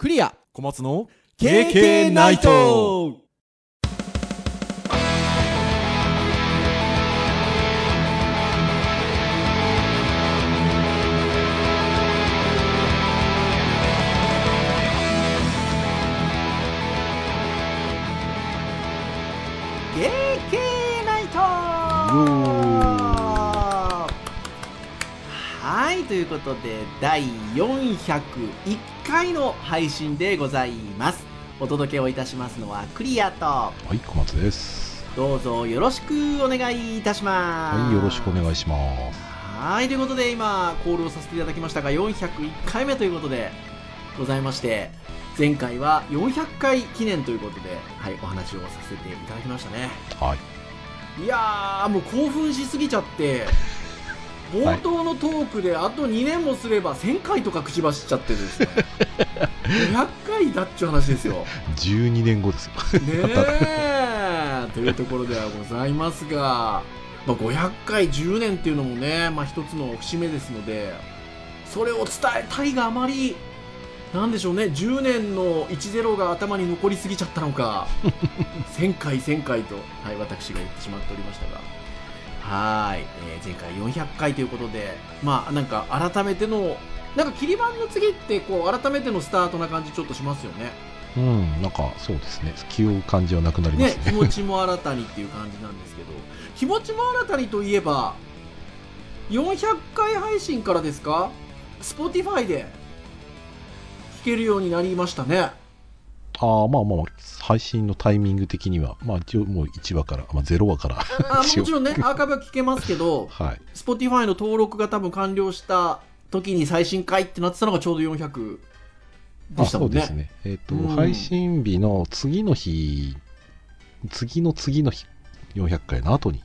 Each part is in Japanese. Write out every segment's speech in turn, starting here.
クリア。小松の KK ナイト。ナイト。はいということで第401回の配信でございますお届けをいたしますのはクリアとはい、小松です。どうぞよろしくお願いいたしますはい、よろしくお願いします。はいということで今コールをさせていただきましたが401回目ということでございまして前回は400回記念ということで、はい、お話をさせていただきましたねはい。いやーもう興奮しすぎちゃって冒頭のトークであと2年もすれば1000回とか口走っちゃってですね500 回だっちゅう話ですよ。12年後です。よ。ねえ。というところではございますが、まあ、500回10年っていうのもね、まあ、一つの節目ですのでそれを伝えたいがあまりなんでしょうね。10年の10が頭に残りすぎちゃったのか。1000回1000回と、はい、私が言ってしまっておりましたがはい、えー前回400回ということでまあなんか改めてのなんか切り板の次ってこう改めてのスタートな感じちょっとしますよね。うん、なんかそうですね。気負う感じはなくなりまねす、ね。気持ちも新たにっていう感じなんですけど。気持ちも新たにといえば400回配信からですか？Spotify で聞けるようになりましたねああ、まあまあ、配信のタイミング的には、まあ一応もう1話から、まあ0話から。あもちろんね アーカイブは聞けますけどはい。Spotify の登録が多分完了した時に最新回ってなってたのがちょうど400であしたもんねそうですね。えっ、と、うん配信日の次の日、次の次の日、400回の後に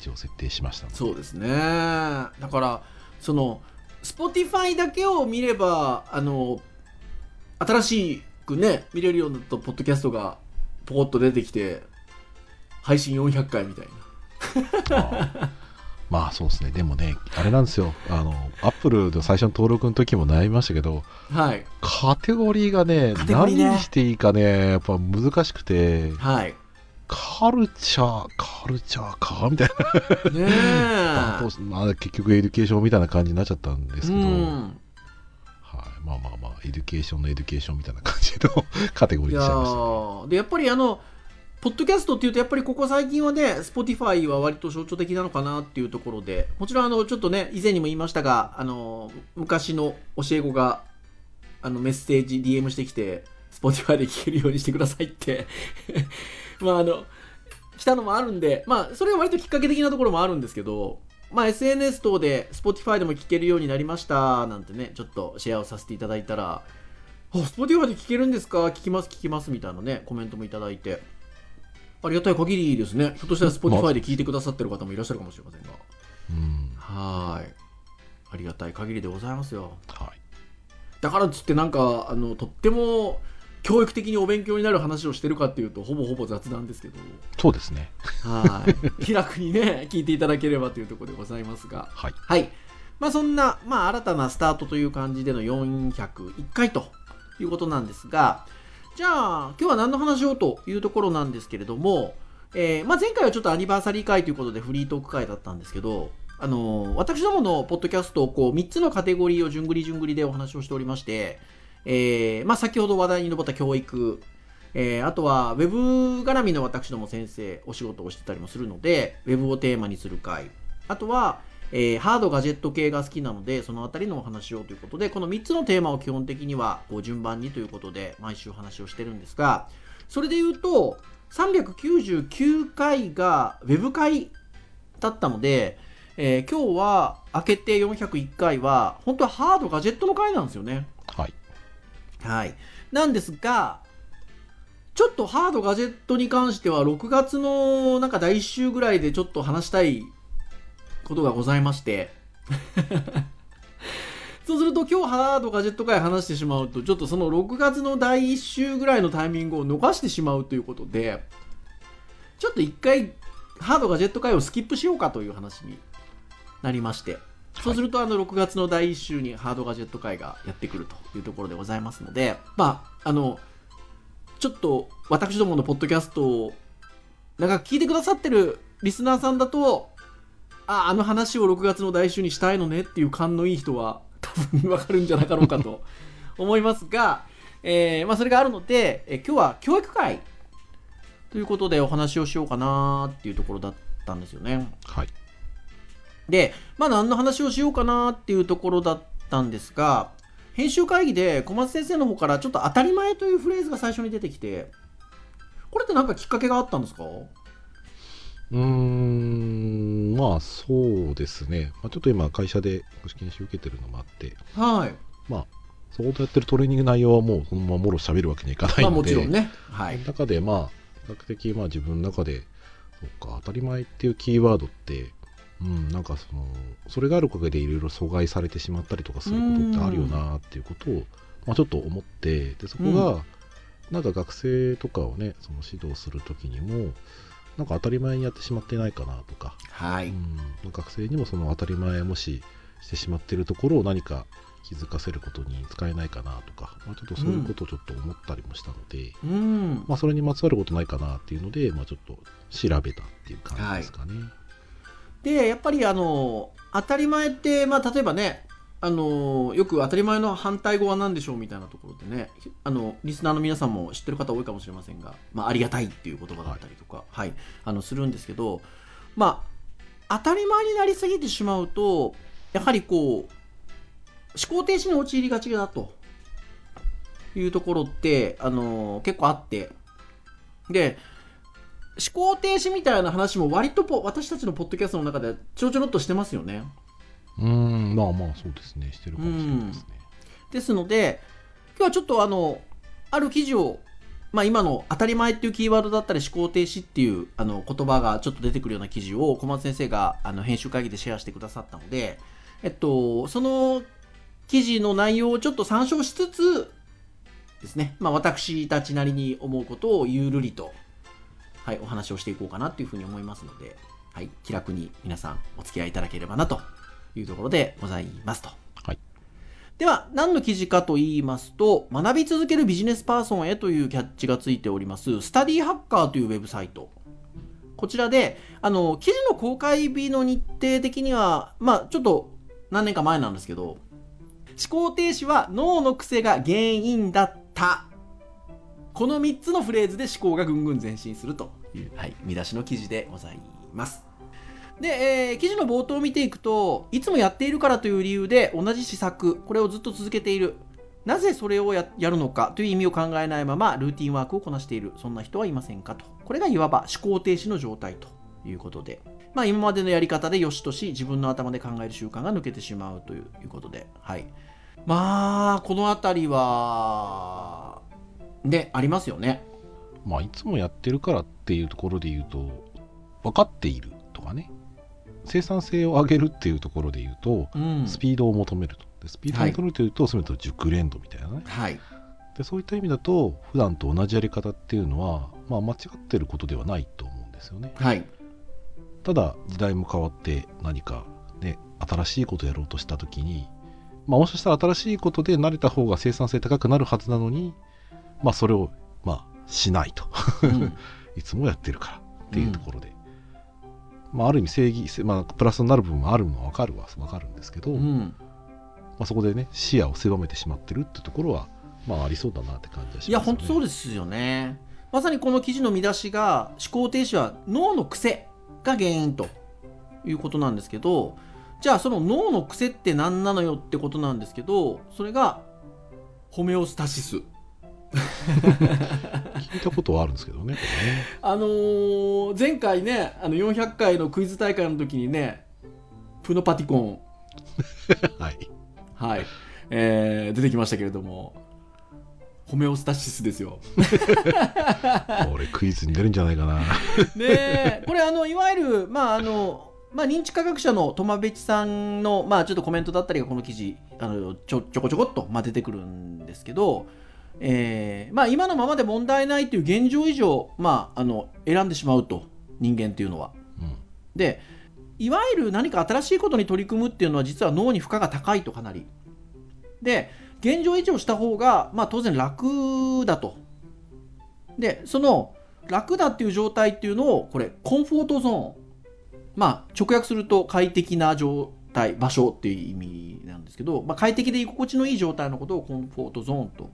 一応設定しましたそうですねだからその Spotify だけを見ればあの新しくね見れるようになったポッドキャストがポコッと出てきて配信400回みたいな。まあそうですね。でもね、あれなんですよ。あの、アップルの最初の登録の時も悩みましたけど、はい。カテゴリーがね、ね。何にしていいかね、やっぱ難しくて、はい。カルチャー、カルチャーかみたいねな、え まあ、結局 Education みたいな感じになっちゃったんですけど、はい、うんまあまあまあ、 Education の Education みたいな感じの カテゴリーにしちゃいました、ね。でやっぱりあのポッドキャストっていうとやっぱりここ最近はね Spotify は割と象徴的なのかなっていうところでもちろんあのちょっとね以前にも言いましたがあの昔の教え子があのメッセージ DM してきて Spotify で聞けるようにしてくださいって まああの来たのもあるんでまあそれは割ときっかけ的なところもあるんですけどまあ SNS 等で Spotify でも聞けるようになりましたなんてねちょっとシェアをさせていただいたらあ、Spotify で聞けるんですか？聞きます、聞きますみたいなね、コメントもいただいて。ありがたい限りですね。ひょっとしたら Spotify で聞いてくださってる方もいらっしゃるかもしれませんが。うん。はーい。ありがたい限りでございますよ。はい。だからっつってなんか、あの、とっても教育的にお勉強になる話をしてるかっていうと、ほぼほぼ雑談ですけど。そうですね。はい。気楽にね、聞いていただければというところでございますが。はい。はい。まあそんな、まあ新たなスタートという感じでの401回ということなんですが、じゃあ今日は何の話をというところなんですけれども、えーまあ前回はちょっとアニバーサリー会ということでフリートーク会だったんですけど、あのー私どものポッドキャストをこう3つのカテゴリーを順繰り順繰りでお話をしておりまして、えーまあ先ほど話題に上った教育、えーあとは、ウェブ絡みの私ども先生、お仕事をしてたりもするので、ウェブをテーマにする回。あとは、えーハードガジェット系が好きなので、そのあたりのお話をということで、この3つのテーマを基本的には、こう順番にということで、毎週お話をしてるんですが、それで言うと、399回がウェブ会だったので、えー今日は明けて401回は、本当はハードガジェットの回なんですよね。はい。はい。なんですが、ちょっとハードガジェットに関しては6月のなんか第1週ぐらいでちょっと話したいことがございまして。そうすると今日ハードガジェット会話してしまうと、ちょっとその6月の第1週ぐらいのタイミングを逃してしまうということで、ちょっと一回ハードガジェット会をスキップしようかという話になりまして、そうすると、あの、6月の第1週にハードガジェット会がやってくるというところでございますので、まあ、あのちょっと私どものポッドキャストをなんか聞いてくださってるリスナーさんだとああの話を6月の来週にしたいのねっていう勘のいい人は多分わかるんじゃなかろうかと思いますが、えーまあ、それがあるので、え今日は教育会ということでお話をしようかなっていうところだったんですよね。はい。で、まあ何の話をしようかなっていうところだったんですが、編集会議で小松先生の方からちょっと当たり前というフレーズが最初に出てきて、これって何かきっかけがあったんですか？うーん、まあそうですね。まあ、ちょっと今会社で試験習受けてるのもあって、はい。まあ、そことやってるトレーニング内容はもうそのままもろ喋るわけにはいかないので、まあもちろんね。はい。中でまあ、比較的まあ自分の中で、そうか、当たり前っていうキーワードって、うん、なんかその、それがあるおかげでいろいろ阻害されてしまったりとかすることってあるよなっていうことを、まあちょっと思って、で、そこが、なんか学生とかをね、その指導するときにも、なんか当たり前にやってしまってないかなとか、はい。うん、学生にもその当たり前もししてしまっているところを何か気づかせることに使えないかなとか、まあ、ちょっとそういうことをちょっと思ったりもしたので、うん。まあ、それにまつわることないかなっていうので、まあ、ちょっと調べたっていう感じですかね。で、やっぱりあの、当たり前って、まあ例えばね、あのよく当たり前の反対語は何でしょうみたいなところでねあのリスナーの皆さんも知ってる方多いかもしれませんが、まあ、ありがたいっていう言葉だったりとか、はいあのするんですけどまあ当たり前になりすぎてしまうとやはりこう思考停止に陥りがちだというところってあの結構あってで思考停止みたいな話も割とポ私たちのポッドキャストの中でちょろちょろっとしてますよね。うーん、まあまあそうですね。してるかもしれないですね。ですので今日はちょっとあのある記事を、まあ、今の当たり前っていうキーワードだったり思考停止っていうあの言葉がちょっと出てくるような記事を小松先生があの編集会議でシェアしてくださったので、えっと、その記事の内容をちょっと参照しつつですね、まあ、私たちなりに思うことをゆるりと、はい、お話をしていこうかなというふうに思いますので、はい、気楽に皆さんお付き合いいただければなというところでございますと。はい。では、何の記事かと言いますと、学び続けるビジネスパーソンへというキャッチがついております、スタディハッカーというウェブサイト。こちらで、あの、記事の公開日の日程的には、まあ、ちょっと何年か前なんですけど、思考停止は脳の癖が原因だった。この3つのフレーズで思考がぐんぐん前進するという、はい、見出しの記事でございます。で、えー記事の冒頭を見ていくと、いつもやっているからという理由で同じ施策、これをずっと続けている。なぜそれをややるのかという意味を考えないままルーティンワークをこなしている。そんな人はいませんかと。これがいわば思考停止の状態ということで。まあ今までのやり方で良しとし、自分の頭で考える習慣が抜けてしまうということで。はい。まあ、このあたりは、で、ありますよね。まあ、いつもやってるからっていうところで言うと、分かっているとかね、生産性を上げるっていうところで言うと、うん。スピードを求めると。でスピードを求めるというと、それと熟練度みたいなね。はい。でそういった意味だと、普段と同じやり方っていうのは、まあ、間違ってることではないと思うんですよね。はい。ただ、時代も変わって何かね、新しいことをやろうとしたときに、まあ、もしかしたら新しいことで慣れた方が生産性高くなるはずなのに、まあ、それを、まあ、しないと。うん いつもやってるからっていうところで。まあ、ある意味正義、せまあ、プラスになる部分もあるのはわかるはわかるんですけど、まうん。あ、そこでね、視野を狭めてしまってるってところは、まあ、ありそうだなって感じはします、ね。いや、本当そうでですよね。まさにこの記事の見出しが、思考停止は脳の癖が原因ということなんですけど、じゃあその脳の癖って何なのよってことなんですけど、それが、ホメオスタシス。聞いたことはあるんですけどね、こあのー前回ね、あの400回のクイズ大会の時にね、プノパティコン。はい。はい、えー出てきましたけれども、ホメオスタシスですよ。これクイズに出るんじゃないかな。ねえこれあのいわゆる、まああのまあ、認知科学者の苫べちさんの、まあ、ちょっとコメントだったりがこの記事あのちょちょこちょこっと、まあ、出てくるんですけど、えーまあ、今のままで問題ないという現状以上、まあ、あの選んでしまうと人間っていうのは。うん。でいわゆる何か新しいことに取り組むっていうのは実は脳に負荷が高いとかなり。で現状維持をした方が、まあ、当然楽だと。でその楽だっていう状態っていうのをこれコンフォートゾーンまあ直訳すると快適な状態場所っていう意味なんですけど、まあ、快適で居心地のいい状態のことをコンフォートゾーンと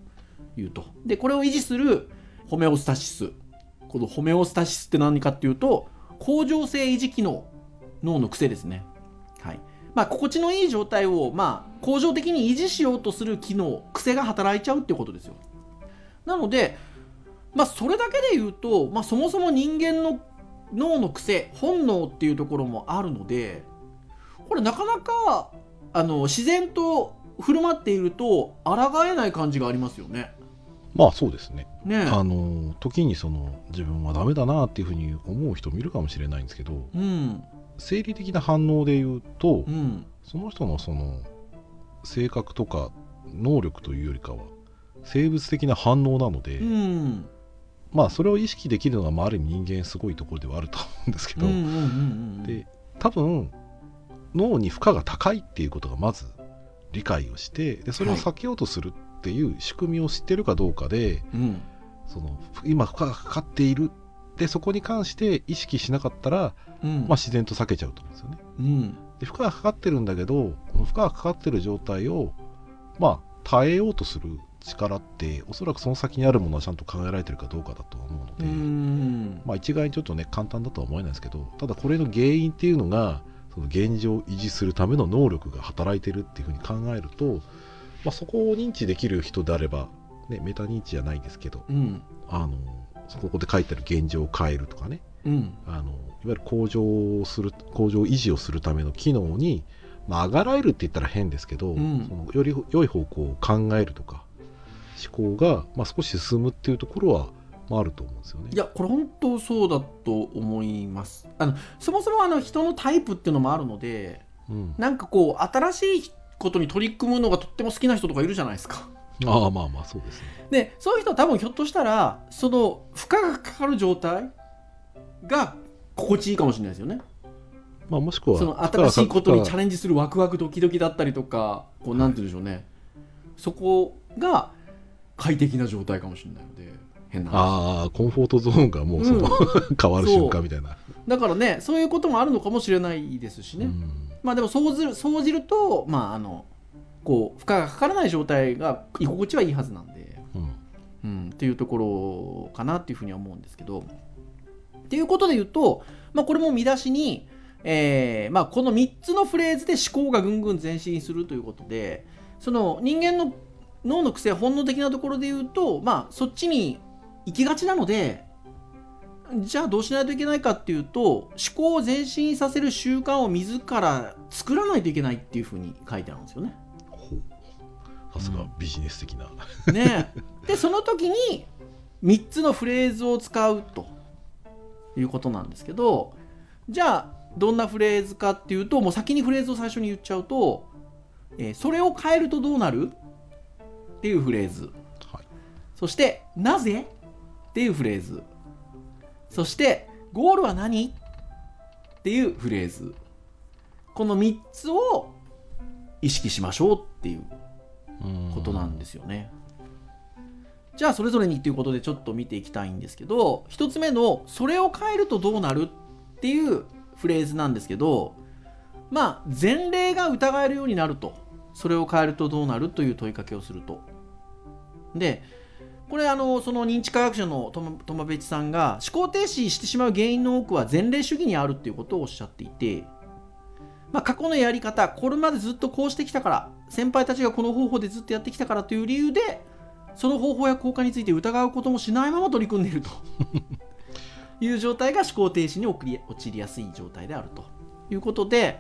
いうと。でこれを維持するホメオスタシス。このホメオスタシスって何かっていうと恒常性維持機能脳の癖ですね。はい。まあ心地のいい状態をまあ恒常的に維持しようとする機能癖が働いちゃうっていうことですよ。なのでまあそれだけで言うと、まあ、そもそも人間の脳の癖本能っていうところもあるのでこれなかなかあの自然と振る舞っていると抗えない感じがありますよね。まあそうですね。ねあの時にその自分はダメだなっていうふうに思う人もいるかもしれないんですけど、うん。生理的な反応で言うと、うん。その人のその性格とか能力というよりかは生物的な反応なので、うん。まあそれを意識できるのが、まあ、ある意味人間すごいところではあると思うんですけど、で多分脳に負荷が高いっていうことがまず理解をしてでそれを避けようとするっていう仕組みを知ってるかどうかで、うん。その今負荷がかかっている。でそこに関して意識しなかったら、うん。まあ、自然と避けちゃうと思うんですよね。うん。で負荷がかかってるんだけどこの負荷がかかってる状態をまあ耐えようとする力っておそらくその先にあるものはちゃんと考えられてるかどうかだとは思うのうで、ん。まあ、一概にちょっとね簡単だとは思えないですけどただこれの原因っていうのがその現状を維持するための能力が働いてるっていうふうに考えると、まあ、そこを認知できる人であれば、ね、メタ認知じゃないですけどうん。あのここで書いてある現状を変えるとかね。うん。あのいわゆる向上をする向上維持をするための機能に、まあ、あがらえるって言ったら変ですけど、うん。そのより良い方向を考えるとか思考が、まあ、少し進むっていうところは、まあ、あると思うんですよね。いやこれ本当そうだと思います。あのそもそもあの人のタイプっていうのもあるのでうん、なんかこう新しいことに取り組むのがとっても好きな人とかいるじゃないですか。ああまあまあそうですね。でそういう人は多分ひょっとしたらその負荷がかかる状態が心地いいかもしれないですよね。まあ、もしくはその新しいことにチャレレンジするワクワクドキドキだったりとかこうなんて言うんでしょうね。そこが快適な状態かもしれないので変な話。ああコンフォートゾーンがもうその、変わる瞬間みたいな。だからねそういうこともあるのかもしれないですしね、うんまあでもそうずるそうじるとまああのこう負荷がかからない状態が居心地はいいはずなんで、うん。うん、っていうところかなっていうふうには思うんですけどっていうことで言うと、まあ、これも見出しに、えーまあ、この3つのフレーズで思考がぐんぐん前進するということでその人間の脳の癖本能的なところで言うと、まあ、そっちに行きがちなのでじゃあどうしないといけないかっていうと思考を前進させる習慣を自ら作らないといけないっていうふうに書いてあるんですよね。さすがビジネス的な。ねでその時に3つのフレーズを使うということなんですけどじゃあどんなフレーズかっていうともう先にフレーズを最初に言っちゃうと、えーそれを変えるとどうなるっていうフレーズ。はい。そしてなぜっていうフレーズそしてゴールは何？っていうフレーズこの3つを意識しましょうっていうことなんですよね。じゃあそれぞれにっていうことでちょっと見ていきたいんですけど一つ目の「それを変えるとどうなる?」っていうフレーズなんですけどまあ前例が疑えるようになるとそれを変えるとどうなるという問いかけをすると。でこれあのその認知科学者のトマトマベチさんが思考停止してしまう原因の多くは前例主義にあるっていうことをおっしゃっていてまあ、過去のやり方これまでずっとこうしてきたから先輩たちがこの方法でずっとやってきたからという理由でその方法や効果について疑うこともしないまま取り組んでいると。いう状態が思考停止に陥り陥りやすい状態であると。いうことで、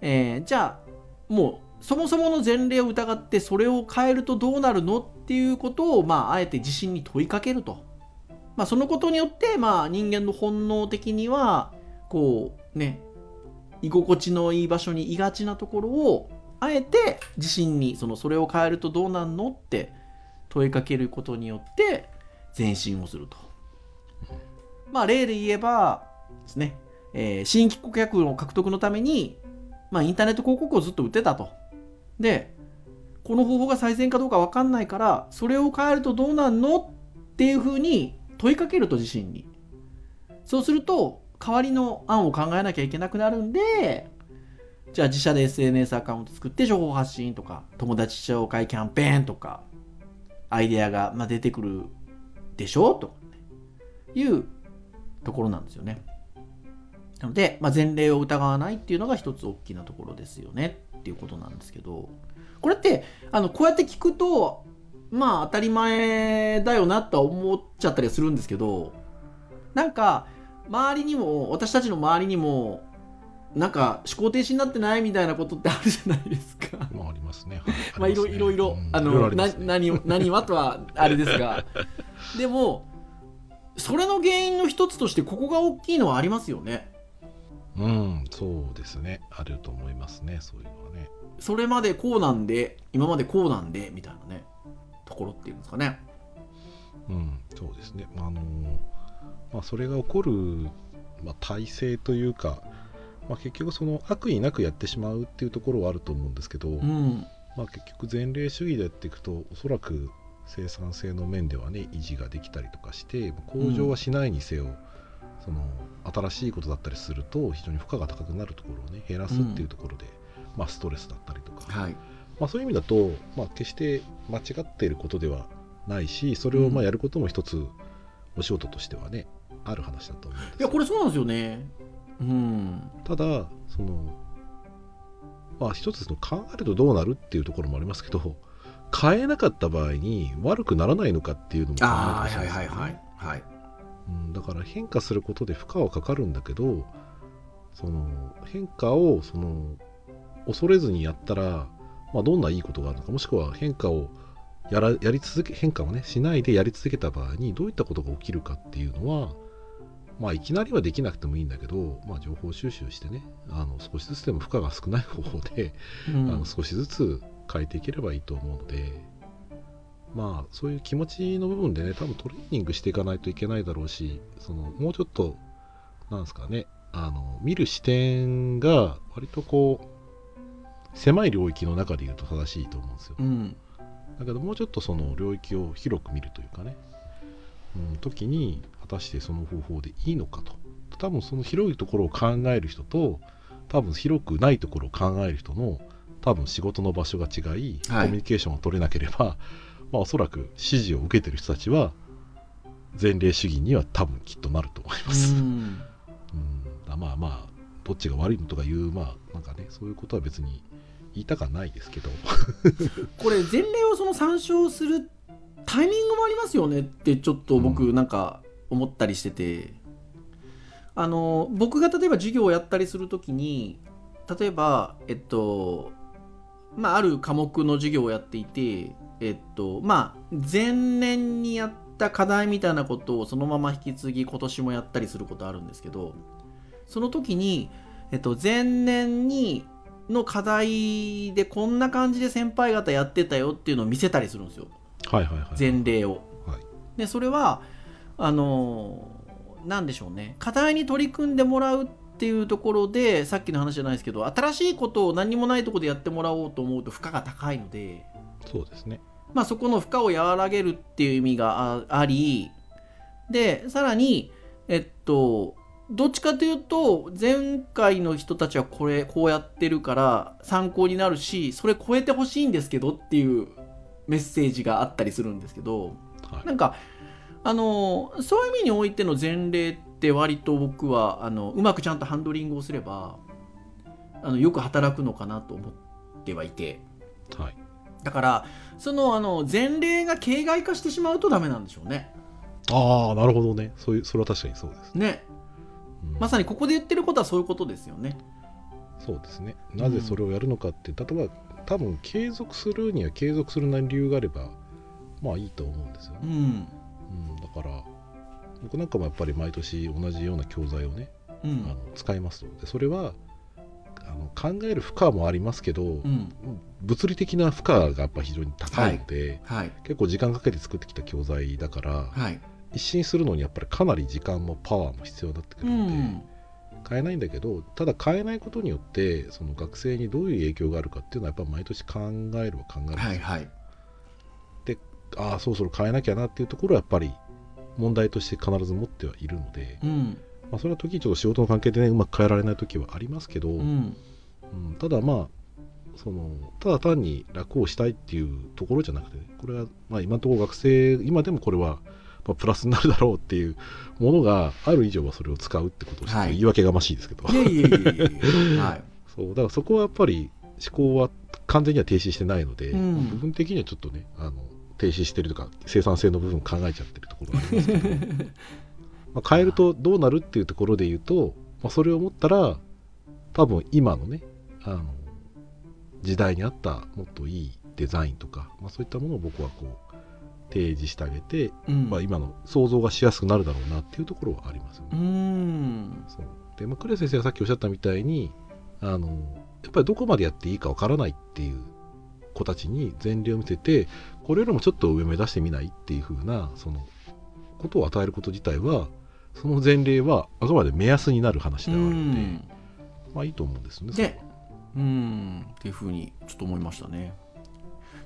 えーじゃあもうそもそもの前例を疑ってそれを変えるとどうなるのっていうことを、まあ、あえて自信に問いかけると、まあ、そのことによって、まあ、人間の本能的にはこうね居心地のいい場所にいがちなところをあえて自信にそのそれを変えるとどうなんのって問いかけることによって前進をすると。まあ例で言えばですね、えー新規顧客の獲得のために、まあ、インターネット広告をずっと売ってたと。でこの方法が最善かどうか分かんないからそれを変えるとどうなんのっていうふうに問いかけると自身に。そうすると代わりの案を考えなきゃいけなくなるんでじゃあ自社で SNS アカウント作って情報発信とか友達紹介キャンペーンとかアイデアが出てくるでしょうと。いうところなんですよね。なので、まあ、前例を疑わないっていうのが一つ大きなところですよね。っていうことなんですけどこれってあのこうやって聞くとまあ当たり前だよなとは思っちゃったりするんですけどなんか周りにも私たちの周りにもなんか思考停止になってないみたいなことってあるじゃないですか。まあありますね。まあいろいろいろあのな何何はとはあれですが でもそれの原因の一つとしてここが大きいのはありますよね。うんそうですねあると思いますねそういうのはね。それまでこうなんで今までこうなんでみたいなねところっていうんですかね。うんそうですね。あのまあそれが起こるまあ体制というか。まあ、結局その悪意なくやってしまうっていうところはあると思うんですけど、うん、まあ、結局前例主義でやっていくとおそらく生産性の面ではね維持ができたりとかして向上はしないにせよ、うん、その新しいことだったりすると非常に負荷が高くなるところをね減らすっていうところで、うん、まあ、ストレスだったりとか、はい、まあ、そういう意味だと、まあ、決して間違っていることではないしそれをまあやることも一つお仕事としてはねある話だと思うんですいやこれそうなんですよね。うん、ただそのまあ一つの考えるとどうなるっていうところもありますけど変えなかった場合に悪くならないのかっていうのも考えてほしいですよね、はいはい。はい。うん、だから変化することで負荷はかかるんだけどその変化をその恐れずにやったら、まあ、どんないいことがあるのかもしくは変化をやらやり続け変化をねしないでやり続けた場合にどういったことが起きるかっていうのはまあ、いきなりはできなくてもいいんだけど、まあ、情報収集してねあの少しずつでも負荷が少ない方法で、うん、あの少しずつ変えていければいいと思うのでまあそういう気持ちの部分でね多分トレーニングしていかないといけないだろうしそのもうちょっとなんですかねあの見る視点が割とこう狭い領域の中で言うと正しいと思うんですよ、うん、だけどもうちょっとその領域を広く見るというかね、うん、時に果たしてその方法でいいのかと。多分その広いところを考える人と多分広くないところを考える人の多分仕事の場所が違い、はい、コミュニケーションを取れなければ、まあ、おそらく指示を受けてる人たちは前例主義には多分きっとなると思います。うん。まあまあどっちが悪いのとかいうまあなんかねそういうことは別に言いたかないですけど。これ前例をその参照するタイミングもありますよねってちょっと僕なんか思ったりしてて。あの僕が例えば授業をやったりする時に例えばえっとまあある科目の授業をやっていてえっとまあ前年にやった課題みたいなことをそのまま引き継ぎ今年もやったりすることあるんですけどその時に、えっと、前年にの課題でこんな感じで先輩方やってたよっていうのを見せたりするんですよ。はいはいはい、前例を。はい、でそれはあの何でしょうね課題に取り組んでもらうっていうところでさっきの話じゃないですけど新しいことを何もないところでやってもらおうと思うと負荷が高いのでそうですねまあそこの負荷を和らげるっていう意味がありでさらにえっとどっちかというと前回の人たちはこれこうやってるから参考になるしそれ超えてほしいんですけどっていうメッセージがあったりするんですけど、はい、なんかあのそういう意味においての前例って割と僕はあのうまくちゃんとハンドリングをすればあのよく働くのかなと思ってはいて、はい、だからそのあの前例が形骸化してしまうとダメなんでしょうね。ああなるほどね。そういうそれは確かにそうです。ね、うん、まさにここで言ってることはそういうことですよね。そうですね。なぜそれをやるのかって、うん、例えば多分継続するには継続するなり理由があればまあいいと思うんですよね、うん。うん、だから僕なんかもやっぱり毎年同じような教材をね、うん、あの使いますのでそれはあの考える負荷もありますけど、うん、物理的な負荷がやっぱ非常に高いので、はい。はい、結構時間かけて作ってきた教材だから、はい、一新するのにやっぱりかなり時間もパワーも必要になってくるので、うん、変えないんだけどただ変えないことによってその学生にどういう影響があるかっていうのはやっぱ毎年考えるは考えるんですよ、はいはい。でああそろそろ変えなきゃなっていうところはやっぱり問題として必ず持ってはいるので、うん。まあ、それは時にちょっと仕事の関係でねうまく変えられない時はありますけど、うん。うんただまあそのただ単に楽をしたいっていうところじゃなくてこれはまあ今のところ学生今でもこれはまあプラスになるだろうっていうものがある以上はそれを使うってことをして、はい。言い訳がましいですけど。いえいえいえいえはい。そう。だからそこはやっぱり思考は完全には停止してないので、うん。部分的にはちょっとねあの停止してるとか生産性の部分考えちゃってるところがありますけど。まあ変えるとどうなるっていうところで言うと、まあ、それを思ったら多分今のねあの時代に合ったもっといいデザインとか、まあ、そういったものを僕はこう提示してあげて、うん。まあ、今の想像がしやすくなるだろうなっていうところはありますようね。ん。そう。で、まあ、クレ先生がさっきおっしゃったみたいにあのやっぱりどこまでやっていいかわからないっていう子たちに前例を見せてこれよりもちょっと上目指してみないっていう風なそのことを与えること自体はその前例はあくまで目安になる話ではあるので、まあいいと思うんですよね。でうん。っていうふうにちょっと思いましたね。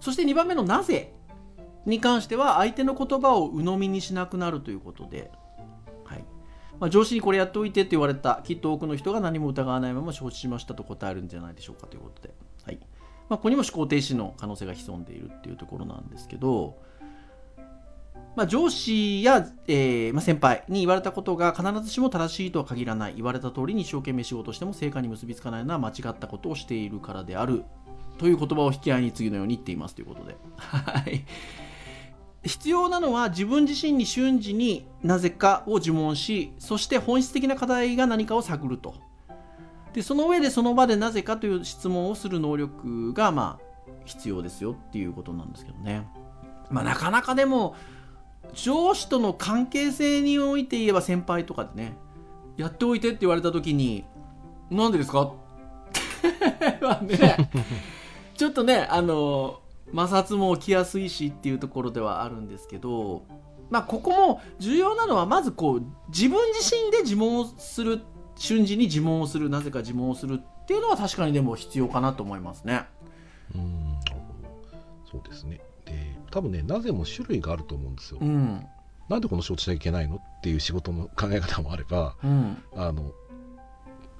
そして2番目の「なぜ」に関しては相手の言葉を鵜呑みにしなくなるということで、はい。まあ、上司にこれやっておいてって言われた。きっと多くの人が何も疑わないまま承知しましたと答えるんじゃないでしょうかということで、はい。まあ、ここにも思考停止の可能性が潜んでいるっていうところなんですけど、まあ、上司や、えーまあ、先輩に言われたことが必ずしも正しいとは限らない。言われた通りに一生懸命仕事しても成果に結びつかないのは間違ったことをしているからである。という言葉を引き合いに次のように言っていますということで、はい、必要なのは自分自身に瞬時になぜかを呪文しそして本質的な課題が何かを探ると。でその上でその場でなぜかという質問をする能力がまあ必要ですよっていうことなんですけどね、まあ、なかなかでも上司との関係性において言えば先輩とかでねやっておいてって言われた時になんでですか？まあねちょっとねあの摩擦も起きやすいしっていうところではあるんですけどまあここも重要なのはまずこう自分自身で自問をする瞬時に自問をするなぜか自問をするっていうのは確かにでも必要かなと思いますね。うん。そうですね。で多分ねなぜも種類があると思うんですよ。うん。なんでこの仕事しなきゃいけないのっていう仕事の考え方もあればうん。あの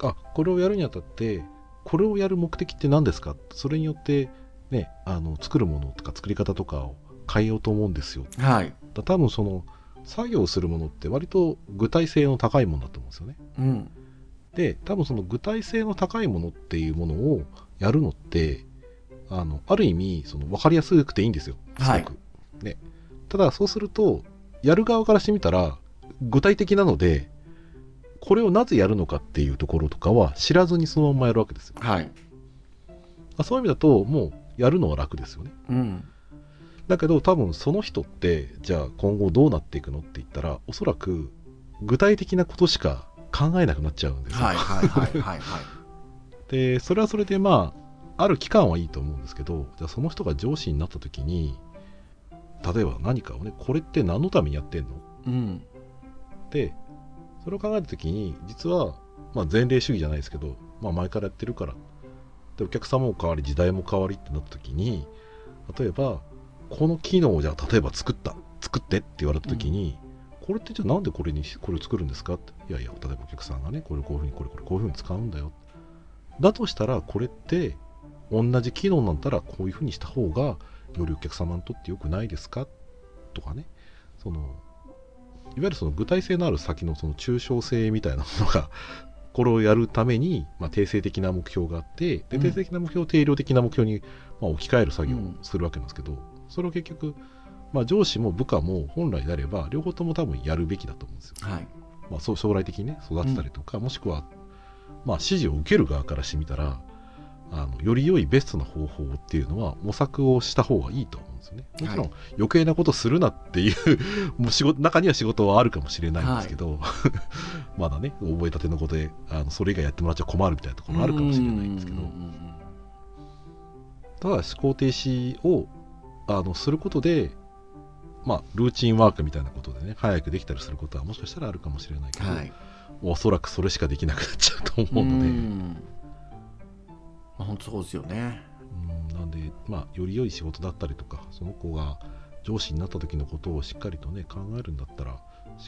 あこれをやるにあたってこれをやる目的って何ですか？それによってねあの作るものとか作り方とかを変えようと思うんですよ。はい。だ多分その作業するものって割と具体性の高いものだと思うんですよね。うん。で多分その具体性の高いものっていうものをやるのってあのある意味その分かりやすくていいんですよ。すごく、ね、ただそうするとやる側からしてみたら具体的なのでこれをなぜやるのかっていうところとかは知らずにそのままやるわけですよ。はい。あそういう意味だともうやるのは楽ですよね。うん。だけど多分その人ってじゃあ今後どうなっていくのって言ったらおそらく具体的なことしか考えなくなっちゃうんですよ、はいはいはいはいはい。でそれはそれでまあある期間はいいと思うんですけどじゃあその人が上司になった時に例えば何かをねこれって何のためにやってんの？うん。でそれを考えた時に実は、まあ、前例主義じゃないですけど、まあ、前からやってるからでお客様も変わり時代も変わりってなった時に例えばこの機能をじゃあ例えば作った作ってって言われた時に、これってじゃあなんでこれにこれを作るんですか？って。いやいや例えばお客さんがねこれをこういうふうにこれこれこういうふうに使うんだよだとしたらこれって同じ機能なんだったらこういうふうにした方がよりお客様にとって良くないですか？とかね。そのいわゆるその具体性のある先のその抽象性みたいなものがこれをやるために、まあ、定性的な目標があってでうん。定性的な目標を定量的な目標に、まあ、置き換える作業をうん。するわけなんですけど、それを結局、まあ、上司も部下も本来であれば両方とも多分やるべきだと思うんですよ。はい。まあ、そう将来的にね育てたりとか、もしくは、まあ、指示を受ける側からしてみたらあのより良いベストな方法っていうのは模索をした方がいいと思うんですよね。もちろん、はい余計なことするなっていうもう仕事中には仕事はあるかもしれないんですけど、まだね覚えたてのことであのそれ以外やってもらっちゃ困るみたいなところもあるかもしれないんですけど。ただ思考停止をあのすることでまあルーチンワークみたいなことでね早くできたりすることはもしかしたらあるかもしれないけど、うんはいおそらくそれしかできなくなっちゃうと思うので、んまあ、本当そうですよね。うんなんで、まあ、より良い仕事だったりとかその子が上司になった時のことをしっかりとね考えるんだったら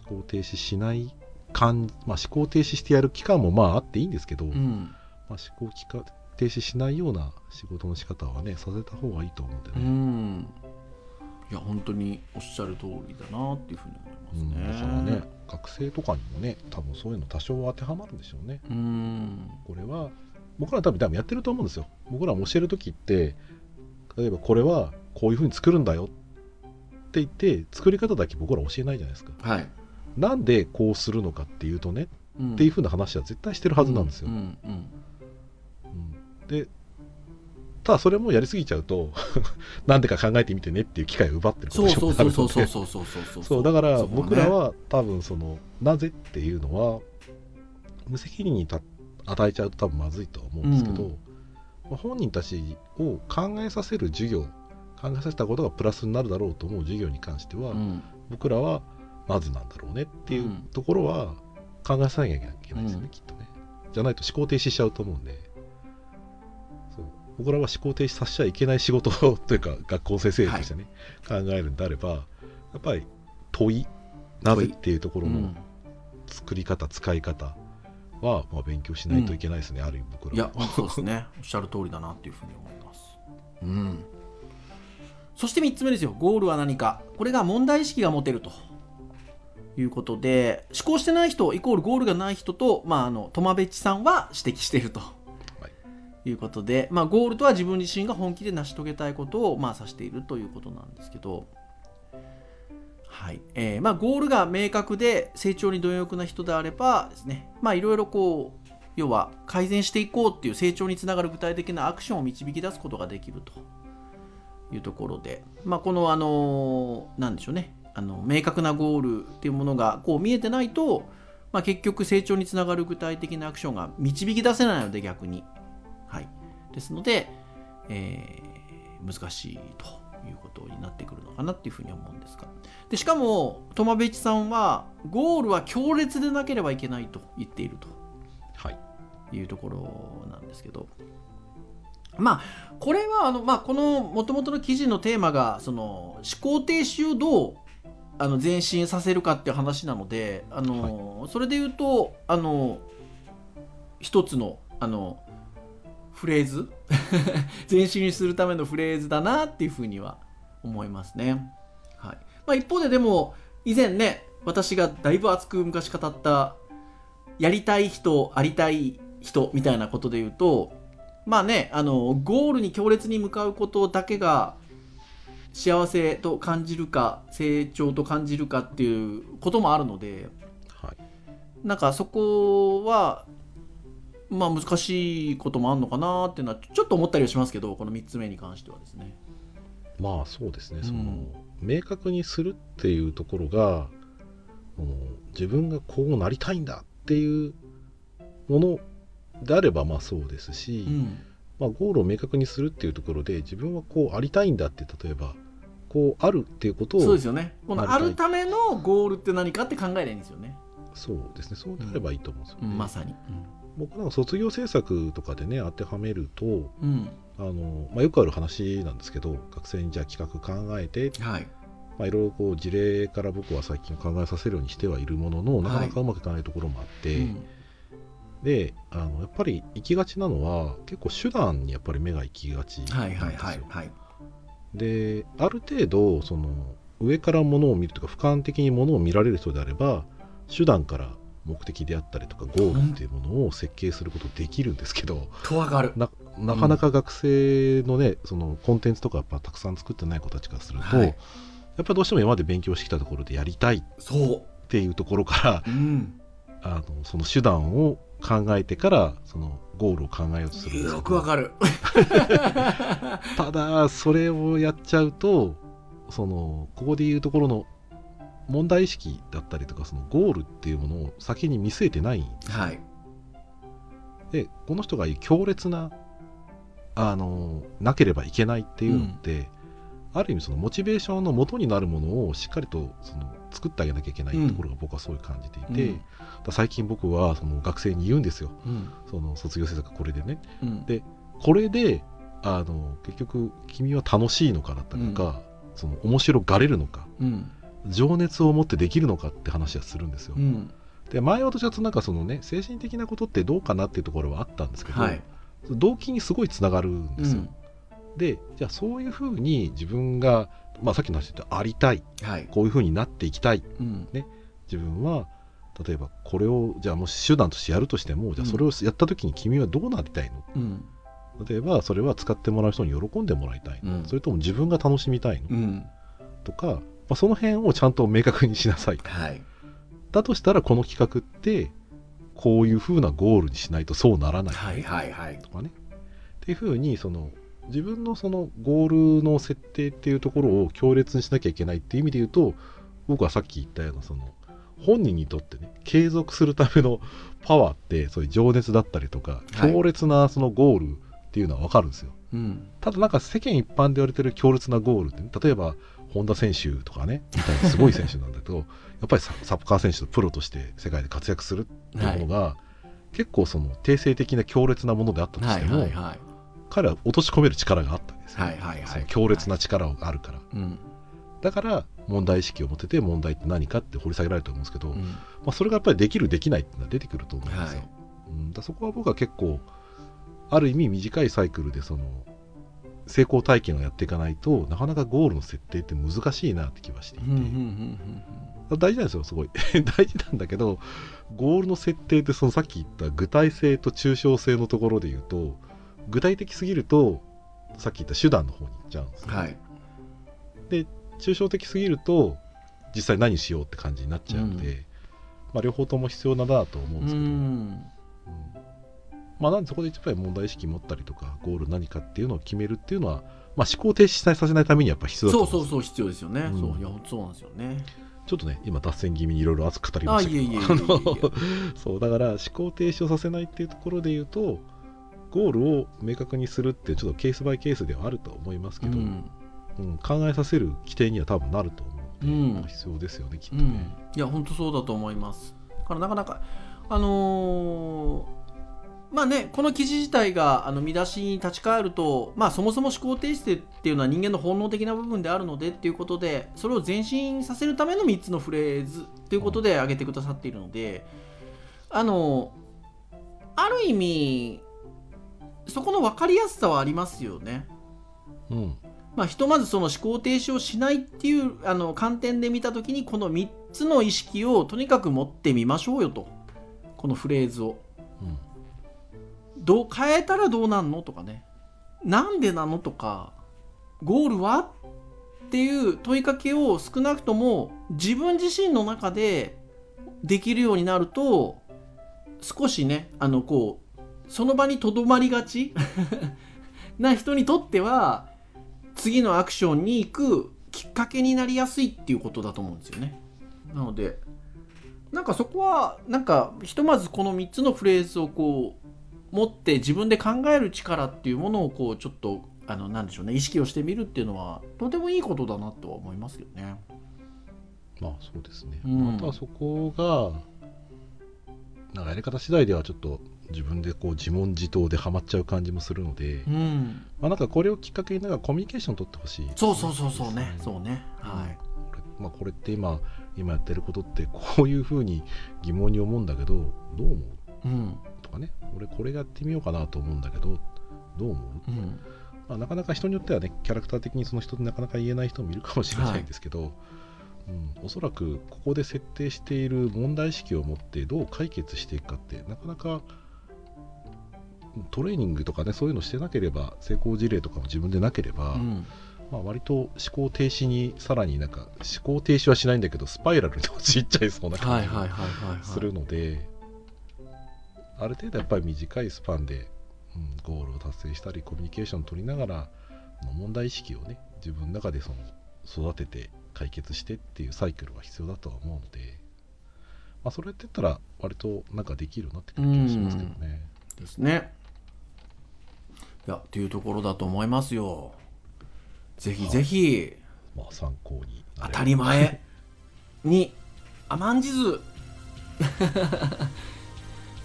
思考停止しない感、まあ、思考停止してやる期間もまああっていいんですけど、うん。まあ、思考期間停止しないような仕事の仕方はねさせた方がいいと思うんでうね、ん。いや本当におっしゃる通りだなっていうふうにうん思いますね。だからね学生とかにもね多分そういうの多少は当てはまるんでしょうね。うん。これは僕ら多分多分やってると思うんですよ。僕らも教える時って例えばこれはこういうふうに作るんだよって言って作り方だけ僕ら教えないじゃないですか。はい、なんでこうするのかっていうとね、うん。っていうふうな話は絶対してるはずなんですよ、うんうんうん。でただそれもやりすぎちゃうと なんでか考えてみてねっていう機会を奪ってることにそうそうなるのでそうそうそうそうそうそう。そうだから僕らは多分そのなぜっていうのは無責任にた与えちゃうと多分まずいとは思うんですけど、うんまあ本人たちを考えさせる授業考えさせたことがプラスになるだろうと思う授業に関しては、うん。僕らはなぜなんだろうねっていううん。ところは考えさせなきゃいけないですよね、うん。きっとね。じゃないと思考停止しちゃうと思うんで。そう。僕らは思考停止させちゃいけない仕事というか 学校の先生としてね、考えるんであればやっぱり問いなぜっていうところのうん。作り方、使い方は、まあ、勉強しないといけないですね、ある意味僕らいや、そうですね。おっしゃる通りだなっていうふうに思います。うん。そして3つ目ですよ。ゴールは何か。これが問題意識が持てると。いうことで、思考してない人、イコールゴールがない人と、まあ、あの、トマベッチさんは指摘していると。はいいうことで、まあ、ゴールとは自分自身が本気で成し遂げたいことを、まあ、指しているということなんですけど、はい。えーまあ、ゴールが明確で成長に貪欲な人であればですね、いろいろこう要は改善していこうっていう成長につながる具体的なアクションを導き出すことができると。いうところで、まあ、このあのなんでしょうね。あの明確なゴールっていうものがこう見えてないと、まあ、結局成長につながる具体的なアクションが導き出せないので逆に、はい、ですので、えー難しいと。いうことになってくるのかなっていうふうに思うんですが。でしかもトマベイチさんはゴールは強烈でなければいけないと言っていると。はい。いうところなんですけど。まあこれはあの、まあ、このもともとの記事のテーマがその思考停止をどうあの前進させるかっていう話なのであの、それで言うとあの一つのあのフレーズ。前進するためのフレーズだなっていうふうには思いますね。はい。まあ、一方ででも以前ね私がだいぶ熱く昔語ったやりたい人ありたい人みたいなことで言うとまあねあのゴールに強烈に向かうことだけが幸せと感じるか成長と感じるかっていうこともあるのではい。なんかそこはまあ難しいこともあるのかなっていうのはちょっと思ったりはしますけどこの3つ目に関してはですね。まあそうですね、うん。その明確にするっていうところが自分がこうなりたいんだっていうものであればまあそうですし、うん。まあ、ゴールを明確にするっていうところで自分はこうありたいんだって例えばこうあるっていうことをそうですよね。このあるためのゴールって何かって考えりゃいいんですよね、そうですね。そうなればいいと思うんですよね、うんまさに、僕なんか卒業制作とかでね当てはめるとうん。あの、まあ、よくある話なんですけど学生にじゃあ企画考えてはい。まあ、いろいろこう事例から僕は最近考えさせるようにしてはいるもののなかなかうまくいかないところもあって、うん。であのやっぱり行きがちなのは結構手段にやっぱり目が行きがちなんですよ。はいはいはいはい。である程度その上からものを見るとか俯瞰的にものを見られる人であれば手段から目的であったりとかゴールっていうものを設計することできるんですけど、とわかる。ななかなか学生のね、そのコンテンツとかやっぱたくさん作ってない子たちからすると、はい。やっぱどうしても今まで勉強してきたところでやりたいっそていうところからう、う。ん、あのその手段を考えてからそのゴールを考えようとするんですよくわかる。ただそれをやっちゃうとそのここでいうところの問題意識だったりとかそのゴールっていうものを先に見据えてない。はい。でこの人が言う強烈なあのなければいけないっていうのって、ある意味そのモチベーションの元になるものをしっかりとその作ってあげなきゃいけないところが僕はそういう感じていて、うん。だ最近僕はその学生に言うんですよ。うん。その卒業制作これでね。うん。でこれであの結局君は楽しいのかだったりとか、その面白がれるのか。うん情熱を持ってできるのかって話はするんですよ、うん。で前はどちらかというとなんかそのね精神的なことってどうかなっていうところはあったんですけど、はい。動機にすごいつながるんですよ、でじゃあそういうふうに自分が、まあ、さっきの話でありたい。はい。こういうふうになっていきたい。うん。自分は例えばこれをじゃあもし手段としてやるとしてもじゃあそれをやった時に君はどうなりたいの、うん。例えばそれは使ってもらう人に喜んでもらいたいの、うん。それとも自分が楽しみたいの、うん。とか、まあ、その辺をちゃんと明確にしなさいはい。だとしたらこの企画ってこういうふうなゴールにしないとそうならない。はいはいはい。とかね。っていうふうにその自分のそのゴールの設定っていうところを強烈にしなきゃいけないっていう意味で言うと僕はさっき言ったようなその本人にとってね継続するためのパワーってそういう情熱だったりとかはい。強烈なそのゴールっていうのは分かるんですよ、うん。ただなんか世間一般で言われてる強烈なゴールってね、例えば本田選手とかねみたいなすごい選手なんだけど やっぱりササッカー選手とプロとして世界で活躍するっていうものが、結構その定性的な強烈なものであったとしはいても、はいはい彼は落とし込める力があったわけですよ、はいはいはい。強烈な力があるから、うん。だから問題意識を持てて問題って何かって掘り下げられると思うんですけど、まうん。あ、それがやっぱりできるできないっていうのは出てくると思うんですよ、はい。うん、だそこは僕は結構ある意味短いサイクルでその成功体験をやっていかないとなかなかゴールの設定って難しいなって気はしていて、うんうんうん大事なんですよすごい。大事なんだけどゴールの設定ってそのさっき言った具体性と抽象性のところで言うと具体的すぎるとさっき言った手段の方に行っちゃうんですよ、うんはい。抽象的すぎると実際何しようって感じになっちゃうので、まあ、両方とも必要だなと思うんうですけど、うんんまあ、なんでそこでやっぱり問題意識持ったりとかゴール何かっていうのを決めるっていうのは、まあ、思考停止させないためにやっぱ必要だと思うそうそうそう必要ですよね、うん。そういやそうなんですよね。ちょっとね今脱線気味にいろいろ熱く語りまあしたけど。そうだから思考停止をさせないっていうところで言うとゴールを明確にするってちょっとケースバイケースではあると思いますけど、うん。うん考えさせる規定には多分なると思うので、うん。必要ですよねきっとね。うん、いや本当そうだと思います。だからなかなかあのーまあねこの記事自体があの見出しに立ち返ると、まあ、そもそも思考停止っていうのは人間の本能的な部分であるのでっていうことでそれを前進させるための3つのフレーズということで挙げてくださっているのであのある意味そこの分かりやすさはありますよね。うん。まあ、ひとまずその思考停止をしないっていうあの観点で見た時にこの3つの意識をとにかく持ってみましょうよと。このフレーズを。うんどう変えたらどうなんのとかねなんでなのとかゴールはっていう問いかけを少なくとも自分自身の中でできるようになると少しねあのこうその場にとどまりがち な人にとっては次のアクションに行くきっかけになりやすいっていうことだと思うんですよね。なのでなんかそこはなんかひとまずこの3つのフレーズをこう持って自分で考える力っていうものをこうちょっとあのなんでしょうね意識をしてみるっていうのはとてもいいことだなとは思いますけどね。まあそうですね、うん。あとはそこがなんかやり方次第ではちょっと自分でこう自問自答でハマっちゃう感じもするので、うん、まあ、なんかこれをきっかけになんかコミュニケーション取ってほしい、そうそうそうそうね。そうね。はい。これ,、まあ、これって今今やってることってこういうふうに疑問に思うんだけどどう思う？うん俺これやってみようかなと思うんだけどどう思う、うん。まあ、なかなか人によってはねキャラクター的にその人ってなかなか言えない人もいるかもしれないんですけど、うん、おそらくここで設定している問題意識を持ってどう解決していくかってなかなかトレーニングとかねそういうのしてなければ成功事例とかも自分でなければ、うん。まあ、割と思考停止にさらになんか思考停止はしないんだけどスパイラルに陥っちゃいそうなはい感じがはいはいはいはい。するのである程度やっぱり短いスパンで、うん、ゴールを達成したりコミュニケーションを取りながらまあ問題意識をね自分の中でその育てて解決してっていうサイクルは必要だとは思うので、まあ、それやってったら割となんかできるなって気がしますけどね。ですね。いやっていうところだと思いますよ。ぜひぜひまあ参考に当たり前に甘んじず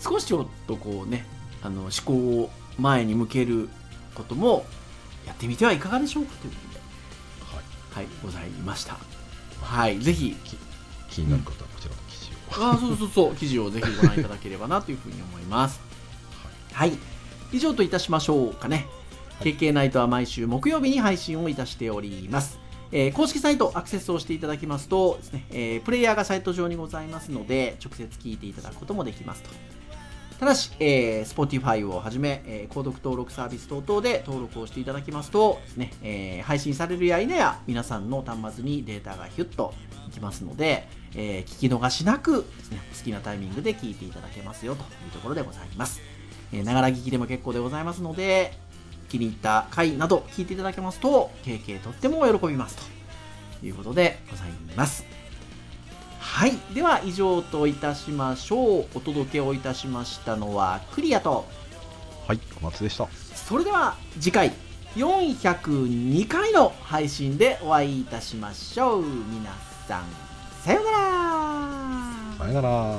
少しちょっとこうねあの思考を前に向けることもやってみてはいかがでしょうかということで。はい。はいございました。はいぜひ。気になる方はこちらの記事を、あーそうそうそう。記事をぜひご覧いただければなというふうに思います。はい。以上といたしましょうかね、はい。KK ナイトは毎週木曜日に配信をいたしております。えー公式サイトアクセスをしていただきますとですね、えープレイヤーがサイト上にございますので直接聞いていただくこともできますとただし、えー Spotify をはじめ、えー購読登録サービス等々で登録をしていただきますとですね、えー配信されるや否や皆さんの端末にデータがヒュッといきますので、えー聞き逃しなくですね、好きなタイミングで聞いていただけますよというところでございます。えながら聞きでも結構でございますので、気に入った回など聞いていただけますと、KK とっても喜びますということでございます。はい。では以上といたしましょう。お届けをいたしましたのはクリアと、はい小松でしたそれでは次回402回の配信でお会いいたしましょう。皆さん、さようならさよなら